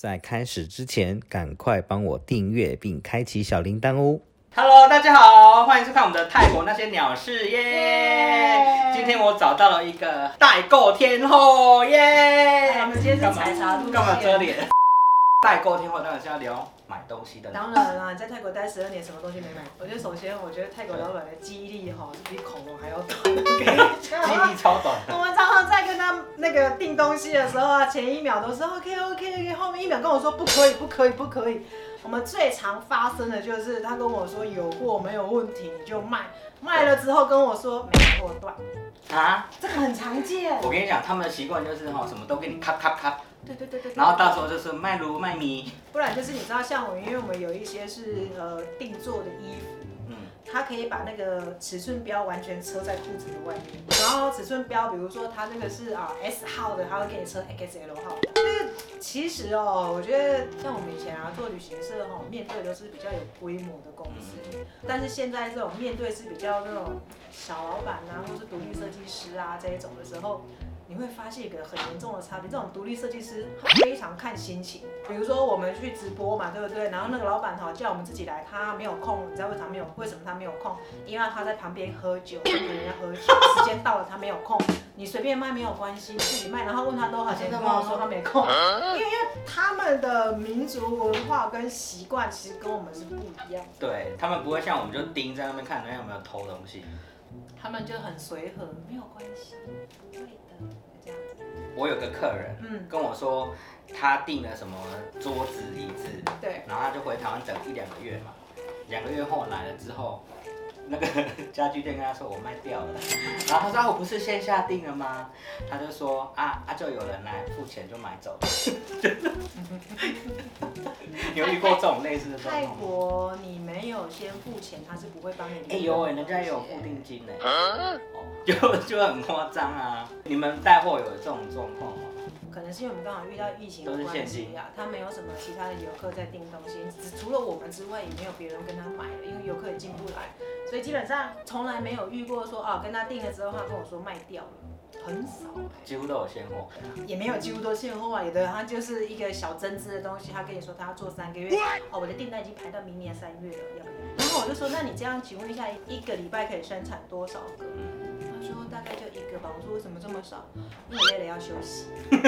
在开始之前，赶快帮我订阅并开启小铃铛哦。Hello，大家好，欢迎收看我们的泰国那些鸟事耶。耶今天我找到了一个代购天后耶。哎我们今天是干嘛采茶路线干嘛遮脸？代购天后当然是要聊买东西的。当然啦，你在泰国待十二年，什么东西没买？我觉得首先，我觉得泰国老板的记忆力哈，比恐龙还要短。记忆力超短。我们常常在跟他那个订东西的时候啊，前一秒都是 OK OK OK，后面一秒跟我说不可以不可以不可以。我们最常发生的就是他跟我说有货没有问题你就卖，卖了之后跟我说没货断，啊！这个很常见。我跟你讲，他们的习惯就是哈，什么都给你咔咔咔，对对对然后到时候就是卖卤卖米，不然就是你知道，像我，因为我们有一些是呃定做的衣服。嗯，它可以把那个尺寸标完全车在裤子的外面，然后尺寸标，比如说它那个是啊 S 号的，它会给你车 XL 号的。就是其实哦，我觉得像我们以前啊做旅行社哈、面对都是比较有规模的公司，但是现在这种面对是比较那种小老板啊，或是独立设计师啊这一种的时候。你会发现一个很严重的差别，这种独立设计师他非常看心情。比如说我们去直播嘛，对不对？然后那个老板哈叫我们自己来，他没有空，你知道为啥没有？为什么他没有空？因为他在旁边喝酒，跟人家喝酒，时间到了他没有空。你随便卖没有关系，你自己卖。然后问他多少钱，真的吗跟我说他没空，因为因为他们的民族文化跟习惯其实跟我们是不一样，对他们不会像我们就盯在那边看人家有没有偷东西。他们就很随和，没有关系，不会的，这样子。我有个客人嗯，跟我说，他订了什么桌子椅子，对。然后他就回台湾等一两个月嘛，两个月后来了之后，那个 家具店跟他说我卖掉了，然后他说、啊、我不是线下订了吗？他就说啊啊就有人来付钱就买走了。你有遇过这种类似的状泰况吗？国你没有先付钱，他是不会帮你。哎、呦喂、人家也有付定金呢、哦，就就很夸张啊！你们带货有这种状况吗？可能是因为我们刚好遇到疫情关系啊，他没有什么其他的游客在订东西，只除了我们之外，也没有别人跟他买了，因为游客也进不来，所以基本上从来没有遇过说啊跟他订了之后，他跟我说卖掉了，很少，几乎都有现货。也没有几乎都现货啊，有的他就是一个小针织的东西，他跟你说他要做三个月，哦我的订单已经排到明年三月了，要不要？然后我就说那你这样请问一下，一个礼拜可以生产多少个？为什么这么少？因为累了要休息。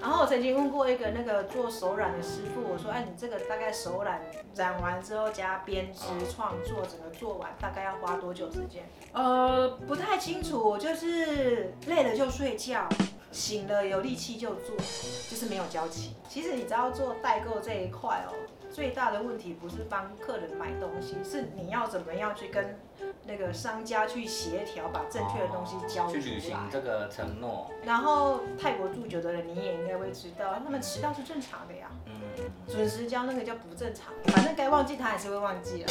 然后我曾经问过一个那个做手染的师傅，我说，哎，你这个大概手染染完之后加编织创作，整个做完大概要花多久时间？呃，不太清楚，就是累了就睡觉，醒了有力气就做，就是没有交期。其实你知道做代购这一块哦，最大的问题不是帮客人买东西，是你要怎么样去跟那个商家去协调，把正确的东西交出去履行。这个承诺。然后泰国住久的人，你也应该会知道，他们迟到是正常的呀。嗯，准时交那个叫不正常，反正该忘记他还是会忘记了，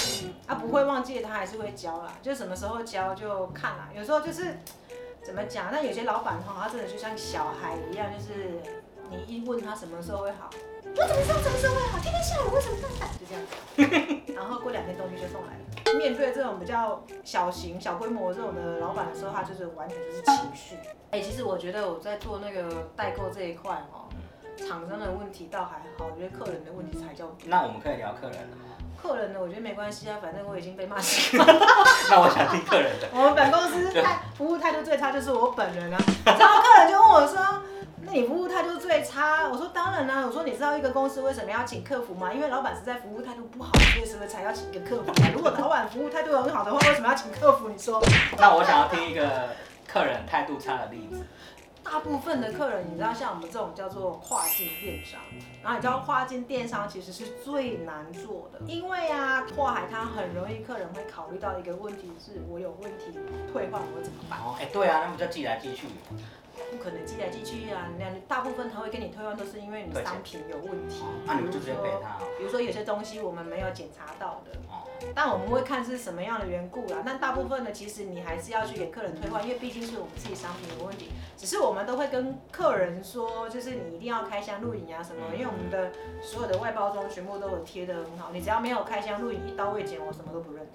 啊不会忘记他还是会交啦，就什么时候交就看啦。有时候就是怎么讲，那有些老板哈，他真的就像小孩一样，就是你一问他什么时候会好，我怎么知道什么时候会好？天天下雨为什么这样？就这样子，面对这种比较小型、小规模这种的老板的时候，他就是完全就是情绪。哎、其实我觉得我在做那个代购这一块哦，厂商的问题倒还好，我觉得客人的问题才叫。那我们可以聊客人了吗？客人呢，我觉得没关系啊，反正我已经被骂习 那我想听客人的。我们本公司态服务态度最差就是我本人啊。然后客人就问我说：“那你服务态度最差？”我说：“当然啦、我说：“你知道一个公司为什么要请客服吗？因为老板实在服务态度不好，所以是不是才要请一个客服啊？如果老板服务态度很好的话，为什么要请客服？你说？”那我想要听一个客人态度差的例子。大部分的客人，你知道，像我们这种叫做跨境电商，然后你知道跨境电商其实是最难做的，因为啊，跨海它很容易客人会考虑到一个问题是，我有问题退换我怎么办？哦，哎、对啊，那不就寄来寄去？不可能寄来寄去啊，那大部分他会跟你退换都是因为你商品有问题哦，那、你们就直接赔他哦。比如说有些东西我们没有检查到的，哦，但我们会看是什么样的缘故啦。那大部分呢，其实你还是要去给客人退换，因为毕竟是我们自己商品有问题。只是我们都会跟客人说，就是你一定要开箱录影啊什么，因为我们的所有的外包装全部都有贴的很好，你只要没有开箱录影一刀未剪，我什么都不认。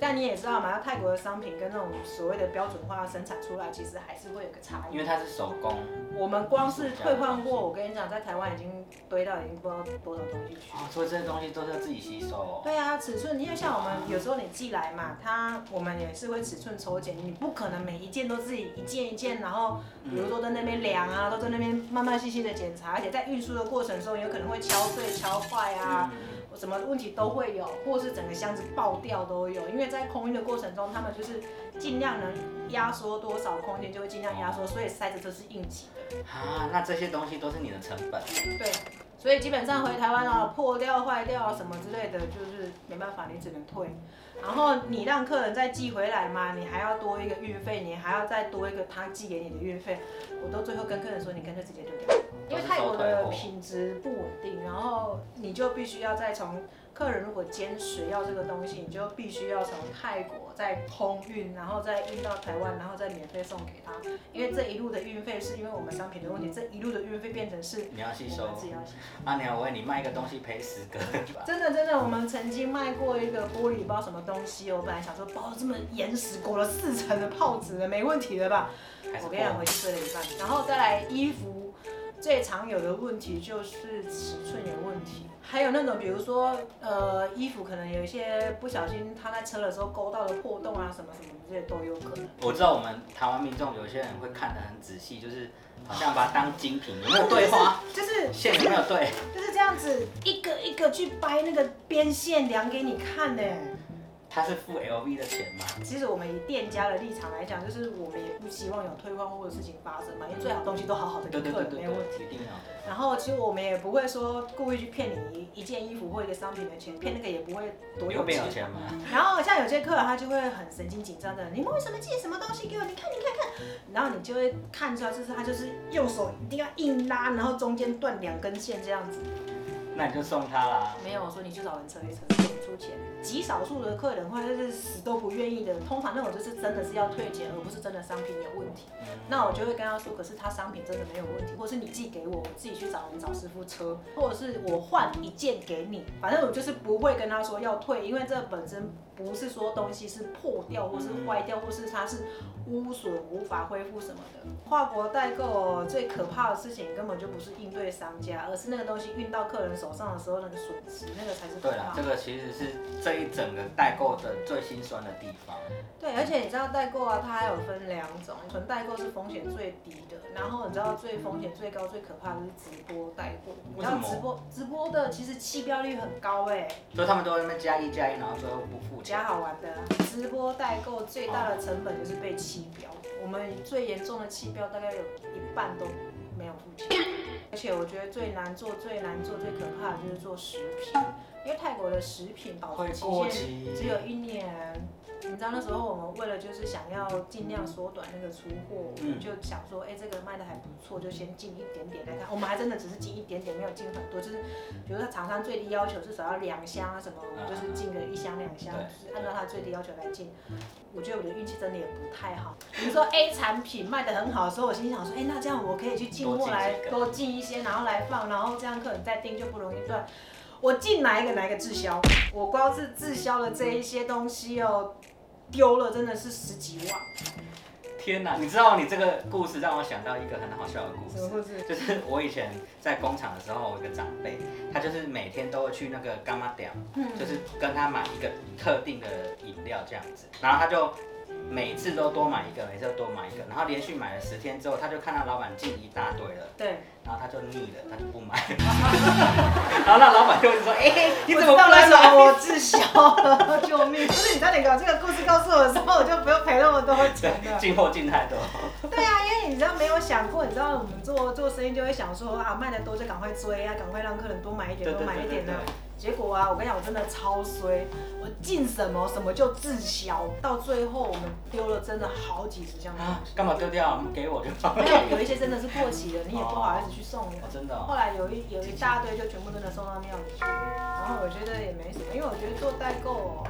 但你也知道嘛，那泰国的商品跟那种所谓的标准化生产出来，其实还是会有个差异。因为它是手工，我们光是退换货，我跟你讲，在台湾已经堆到已经不知道多少东西去。哦，所以这些东西都是要自己吸收哦。对啊，尺寸，因为像我们有时候你寄来嘛，它我们也是会尺寸抽检，你不可能每一件都自己一件一件，然后比如说在那边量啊，都在那边慢慢细细的检查，而且在运输的过程中有可能会敲碎、敲坏啊。什么问题都会有，或是整个箱子爆掉都有，因为在空运的过程中，他们就是尽量能压缩多少空间就会尽量压缩，所以塞子都是应急的。啊，那这些东西都是你的成本。对，所以基本上回台湾啊，破掉、坏掉什么之类的，就是没办法，你只能退。然后你让客人再寄回来嘛，你还要多一个运费，你还要再多一个他寄给你的运费，我都最后跟客人说，你干脆直接丢掉。因为泰国的品质不稳定，然后你就必须要再从客人如果坚持要这个东西，你就必须要从泰国再空运，然后再运到台湾，然后再免费送给他。因为这一路的运费是因为我们商品的问题，这一路的运费变成是你要吸收，自己要吸收。阿娘，我问你卖一个东西赔十个。真的真的，我们曾经卖过一个玻璃包什么东西，我本来想说包这么严实，裹了四层的泡纸的，没问题的吧？我跟你讲，回去睡了一半，然后再来衣服。最常有的问题就是尺寸有问题，还有那种比如说，呃，衣服可能有一些不小心他在车的时候勾到的破洞啊，什么什么这些都有可能。我知道我们台湾民众有些人会看得很仔细，就是好像把它当精品，有没有对花？就是线有没有对？就是这样子一个一个去掰那个边线量给你看呢。他是付 LV 的钱吗？其实我们以店家的立场来讲，就是我们也不希望有退换货的事情发生嘛，因为最好东西都好好的给客人，没有问题。然后其实我们也不会说故意去骗你一件衣服或一个商品的钱，骗那个也不会多有钱嘛。然后像有些客人他就会很神经紧张的，你们为什么寄什么东西给我？你看你看看，然后你就会看出来，就是他就是右手一定要硬拉，然后中间断两根线这样子。那你就送他啦。没有，我说你去找人扯一扯，出钱。极少数的客人或者是死都不愿意的，通常那种就是真的是要退钱，而不是真的商品有问题。那我就会跟他说，可是他商品真的没有问题，或是你寄给我，我自己去找人找师傅车，或者是我换一件给你，反正我就是不会跟他说要退，因为这本身不是说东西是破掉或是坏掉，或是它是。污损无法恢复什么的，跨国代购最可怕的事情根本就不是应对商家，而是那个东西运到客人手上的时候那个损失，那个才是。对了，这个其实是这一整个代购的最心酸的地方。对，而且你知道代购啊，它还有分两种，纯代购是风险最低的，然后你知道最风险最高、最可怕的是直播代购。你知道直播直播的其实弃标率很高哎。所以他们都在那边加一加一，然后最后不付钱。加好玩的，直播代购最大的成本就是被弃标。我们最严重的弃标大概有一半都没有付钱，而且我觉得最难做、最难做、最可怕的就是做食品，因为泰国的食品保质期限只有一年。你知道那时候我们为了就是想要尽量缩短那个出货，我们就想说，哎，这个卖的还不错，就先进一点点来看。我们还真的只是进一点点，没有进很多。就是比如说厂商最低要求至少要两箱啊什么，我们就是进个一箱两箱，就是按照他最低要求来进。我觉得我的运气真的也不太好。比如说 A 产品卖的很好的时候，我心想说，哎，那这样我可以去进货来多进一些，然后来放，然后这样客人再订就不容易断。我进哪一个哪一个滞销，我光是滞销的这一些东西哦。丢了真的是十几万！天哪，你知道你这个故事让我想到一个很好笑的故事。故事？就是我以前在工厂的时候，我一个长辈，他就是每天都会去那个干妈店，就是跟他买一个特定的饮料这样子，然后他就。每次都多买一个，每次都多买一个，然后连续买了十天之后，他就看到老板进一大堆了，对，然后他就腻了，他就不买，然后那老板就会说，哎，你怎么不来买我滞销了，救命！不是你在哪个这个故事告诉我的时候，我就不用赔那么多钱了。进货进太多。对啊，你知道没有想过，你知道我们做做生意就会想说啊，卖的多就赶快追啊，赶快让客人多买一点，多买一点的。结果啊，我跟你讲，我真的超衰，我进什么什么就滞销，到最后我们丢了真的好几十箱。啊，干嘛丢掉？给我就好。没有，有一些真的是过期了，你也不好意思去送。真的。后来有一有一大堆就全部真的送到庙里去，然后我觉得也没什么，因为我觉得做代购。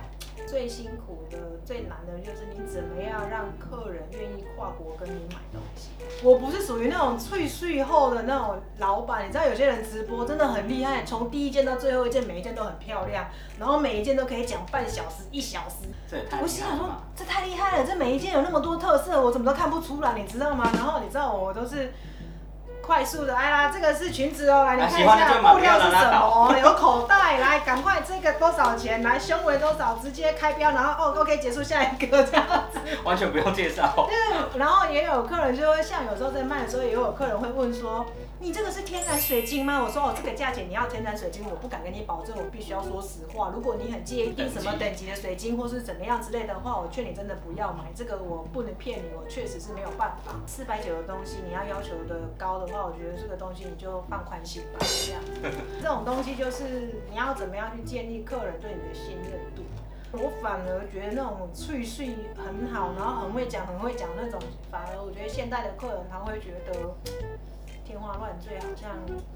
最辛苦的、最难的就是你怎么样让客人愿意跨国跟你买东西。我不是属于那种脆碎后的那种老板，你知道有些人直播真的很厉害，从第一件到最后一件，每一件都很漂亮，然后每一件都可以讲半小时、一小时。我心想说害！，这太厉害了，这每一件有那么多特色，我怎么都看不出来，你知道吗？然后你知道我都是快速的，哎呀，这个是裙子哦，来你看一下布料是什么，有口袋，来赶快这个多少钱，来胸围多少，直接开标，然后哦 OK 结束下一个这样子。完全不用介绍。对，然后也有客人就会像有时候在卖的时候，也有客人会问说，你这个是天然水晶吗？我说哦，这个价钱你要天然水晶，我不敢跟你保证，我必须要说实话。如果你很介意定什么等级的水晶或是怎么样之类的话，我劝你真的不要买，这个我不能骗你，我确实是没有办法。四百九的东西你要要求的高的我觉得这个东西你就放宽心吧，这样。这种东西就是你要怎么样去建立客人对你的信任度。我反而觉得那种脆碎很好，然后很会讲、很会讲那种，反而我觉得现代的客人他会觉得天花乱坠，好像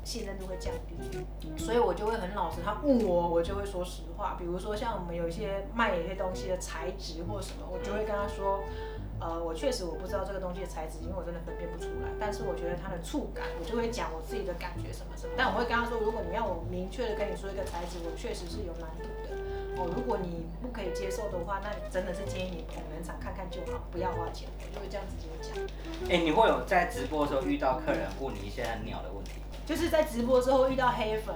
信任度会降低。所以我就会很老实，他问我，我就会说实话。比如说像我们有一些卖一些东西的材质或什么，我就会跟他说。呃，我确实我不知道这个东西的材质，因为我真的分辨不出来。但是我觉得它的触感，我就会讲我自己的感觉什么什么。但我会跟他说，如果你要我明确的跟你说一个材质，我确实是有难度的。哦，如果你不可以接受的话，那你真的是建议你捧人场看看就好，不要花钱。我就会这样直接讲。哎、你会有在直播的时候遇到客人问你一些很鸟的问题吗？就是在直播之后遇到黑粉，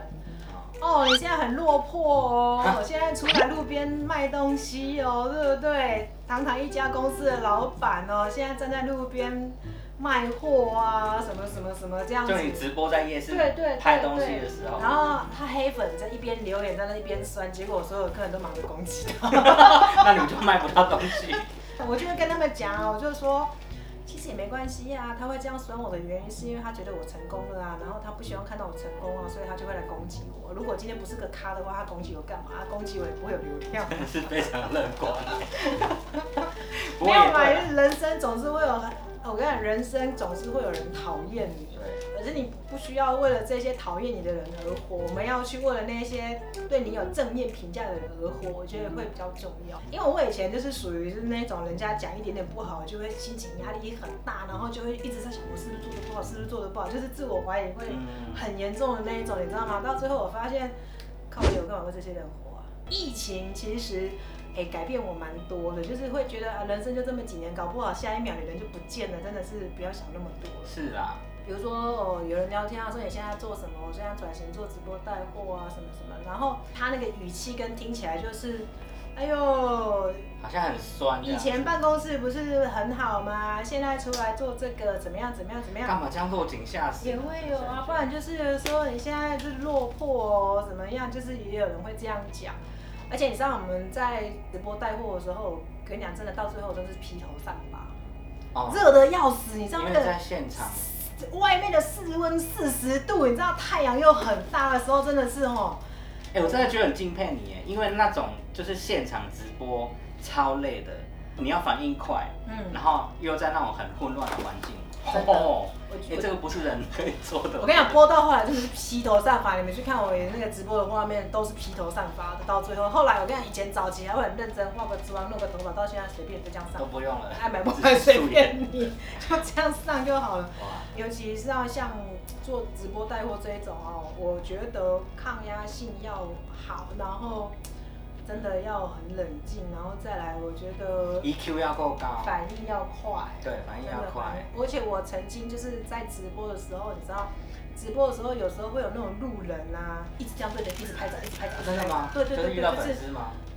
啊哦，你现在很落魄哦，我 现在出来路边卖东西哦，对不对？堂堂一家公司的老板哦，现在站在路边卖货啊，什么什么什么这样子就。你直播在夜市对对对拍东西的时候，然后他黑粉在一边留言，在那一边酸，结果所有客人都忙着攻击他。那你们就卖不到东西。我就会跟他们讲啊，我就说，其实也没关系啊，他会这样损我的原因是因为他觉得我成功了啊，然后他不希望看到我成功啊，所以他就会来攻击我。如果今天不是个咖的话，他攻击我干嘛？他攻击我也不会有流量。是非常乐观。不 没有嘛，过也对啊，人生总是会有，我跟你讲，人生总是会有人讨厌你。对，可是你不需要为了这些讨厌你的人而活，我们要去为了那些对你有正面评价的人而活，我觉得会比较重要。因为我以前就是属于是那种人家讲一点点不好，就会心情压力很大，然后就会一直在想我是不是做的不好，是不是做的不好，就是自我怀疑会嗯，很严重的那一种，你知道吗？到最后我发现，靠我干嘛为这些人活啊？疫情其实。哎、改变我蛮多的，就是会觉得啊，人生就这么几年，搞不好下一秒你人就不见了，真的是不要想那么多了。是啦，比如说哦，有人聊天啊，说你现在做什么？我现在转型做直播带货啊，什么什么。然后他那个语气跟听起来就是，哎呦，好像很酸。以前办公室不是很好吗？现在出来做这个怎么样？怎么样？怎么样？干嘛这样落井下石？也会有啊，不然就是说你现在是落魄哦，怎么样？就是也有人会这样讲。而且你知道我们在直播带货的时候，跟你讲真的，到最后都是披头散发，哦，热的要死。你知道那个在现场，外面的室温四十度，你知道太阳又很大的时候，真的是哦，哎、我真的觉得很敬佩你耶，因为那种就是现场直播超累的，你要反应快，嗯，然后又在那种很混乱的环境，我哎、这个不是人可以做的。我跟你讲，播到后来真的是披头散发。你们去看我那个直播的画面，都是披头散发的。到最后，后来我跟你讲，以前早期还会很认真化个妆、弄个头发，到现在随便就这样上都，不用了，爱买不只买随。便你，就这样上就好了。尤其是要像做直播带货这一种哦，我觉得抗压性要好，然后真的要很冷静，然后再来，我觉得 EQ，E 要够高，反应要快。对，反应要快。而且我曾经就是在直播的时候，你知道，直播的时候有时候会有那种路人啊，一直这样对着，一直拍照，一直拍照。真的吗？对对对对，就是？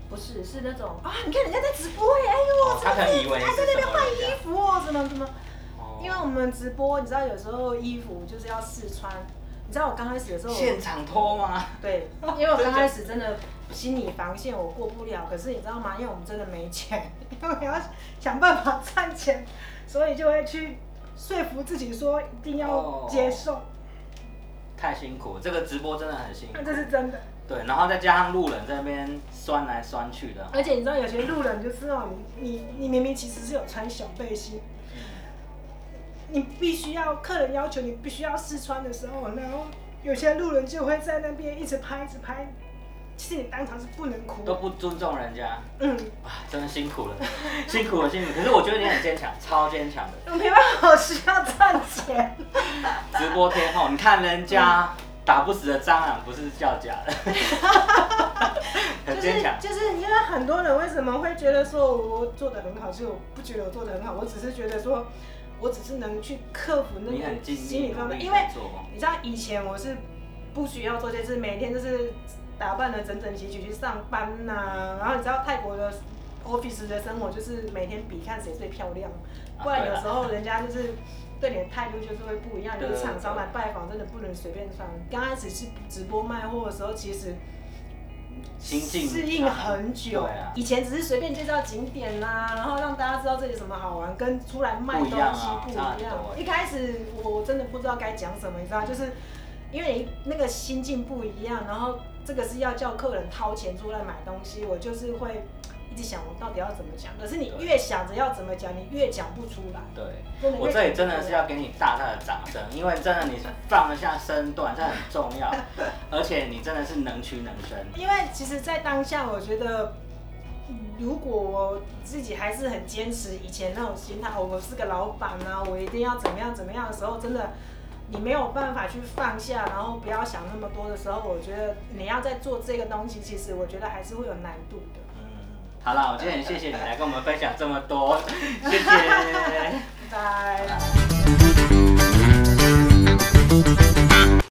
不是是那种啊，你看人家在直播耶，哎呦，哦他可能以为在那边换衣服哦，什么什么。哦因为我们直播，你知道有时候衣服就是要试穿。你知道我刚开始的时候，现场脱吗？对，因为我刚开始真的心理防线我过不了，可是你知道吗？因为我们真的没钱，因为要想办法赚钱，所以就会去说服自己说一定要接受，太辛苦，这个直播真的很辛苦那。这是真的。对，然后再加上路人在那边酸来酸去的，而且你知道有些路人就是哦，你你你明明其实是有穿小背心，你必须要客人要求你必须要试穿的时候，然后有些路人就会在那边一直拍一直拍，其实你当场是不能哭。都不尊重人家，嗯，啊，真的辛苦了，辛苦了，辛苦了。可是我觉得你很坚强，超坚强的。我没办法，我需要赚钱。直播天后，你看人家打不死的蟑螂不是叫假的，很 就是坚强。就是因为很多人为什么会觉得说我做的很好，其实我不觉得我做的很好，我只是觉得说，我只是能去克服那个心理方面，因为，你知道以前我是不需要做这些事，每天就是打扮的整整齐齐去上班呐、然后你知道泰国的 office 的生活就是每天比看谁最漂亮，啊不然有时候人家就是。对你的态度就是会不一样，就是厂商来拜访，真的不能随便穿。刚开始是直播卖货的时候，其实心境适应很久。对啊以前只是随便介绍景点啦、然后让大家知道这里有什么好玩，跟出来卖东西不一样一开始我真的不知道该讲什么，你知道，就是因为你那个心境不一样，然后这个是要叫客人掏钱出来买东西，我就是会一直想我到底要怎么讲。可是你越想着要怎么讲，你越讲不出来。对，我这里真的是要给你大大的掌声，因为真的你放得下身段，这很重要，而且你真的是能屈能伸。因为其实，在当下，我觉得，嗯如果我自己还是很坚持以前那种心态，我是个老板啊，我一定要怎么样怎么样的时候，真的你没有办法去放下，然后不要想那么多的时候，我觉得你要在做这个东西，其实我觉得还是会有难度的。好啦我今天很谢谢你来跟我们分享这么多 谢谢。拜。拜。